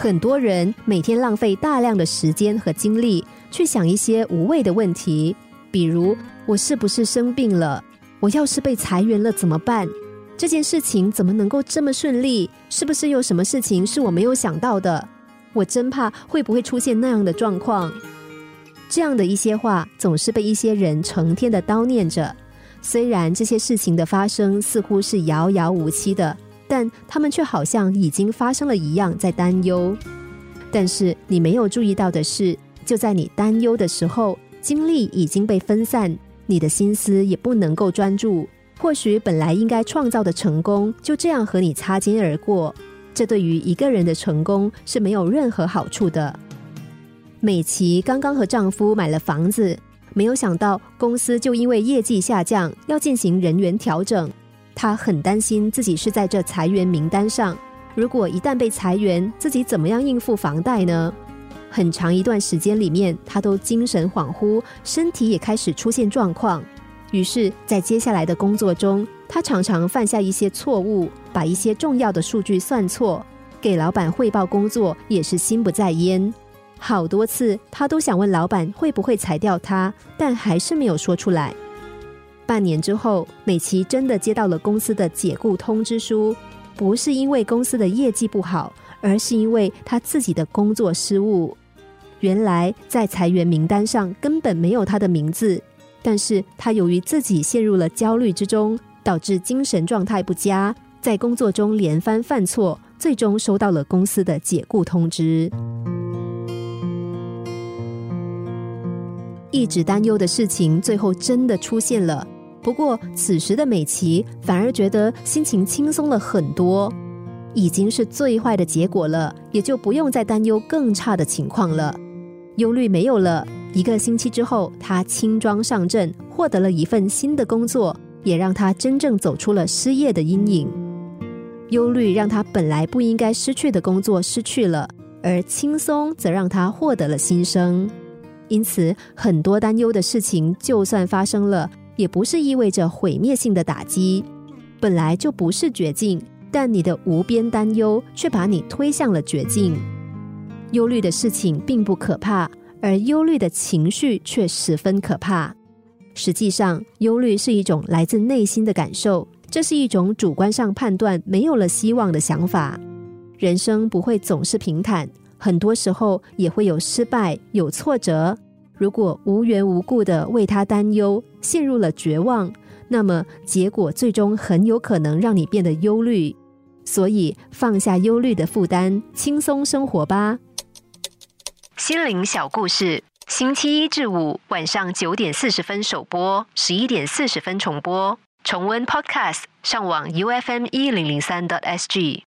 很多人每天浪费大量的时间和精力去想一些无谓的问题，比如我是不是生病了？我要是被裁员了怎么办？这件事情怎么能够这么顺利？是不是有什么事情是我没有想到的？我真怕会不会出现那样的状况。这样的一些话总是被一些人成天的叨念着。虽然这些事情的发生似乎是遥遥无期的。但他们却好像已经发生了一样，在担忧。但是你没有注意到的是，就在你担忧的时候，精力已经被分散，你的心思也不能够专注。或许本来应该创造的成功，就这样和你擦肩而过。这对于一个人的成功是没有任何好处的。美琪刚刚和丈夫买了房子，没有想到公司就因为业绩下降，要进行人员调整。他很担心自己是在这裁员名单上，如果一旦被裁员，自己怎么样应付房贷呢？很长一段时间里面，他都精神恍惚，身体也开始出现状况。于是，在接下来的工作中，他常常犯下一些错误，把一些重要的数据算错，给老板汇报工作也是心不在焉。好多次，他都想问老板会不会裁掉他，但还是没有说出来。半年之后，美琪真的接到了公司的解雇通知书，不是因为公司的业绩不好，而是因为他自己的工作失误。原来在裁员名单上根本没有他的名字，但是他由于自己陷入了焦虑之中，导致精神状态不佳，在工作中连番犯错，最终收到了公司的解雇通知。一直担忧的事情，最后真的出现了。不过，此时的美琪反而觉得心情轻松了很多，已经是最坏的结果了，也就不用再担忧更差的情况了。忧虑没有了。一个星期之后，她轻装上阵，获得了一份新的工作，也让她真正走出了失业的阴影。忧虑让她本来不应该失去的工作失去了，而轻松则让她获得了新生。因此，很多担忧的事情，就算发生了。也不是意味着毁灭性的打击，本来就不是绝境，但你的无边担忧却把你推向了绝境。忧虑的事情并不可怕，而忧虑的情绪却十分可怕。实际上，忧虑是一种来自内心的感受，这是一种主观上判断没有了希望的想法。人生不会总是平坦，很多时候也会有失败、有挫折。如果无缘无故的为他担忧，陷入了绝望，那么结果最终很有可能让你变得忧虑。所以放下忧虑的负担，轻松生活吧。心灵小故事，星期一至五晚上九点四十分首播，十一点四十分重播。重温 Podcast，上网 U F M 一零零三 t S G。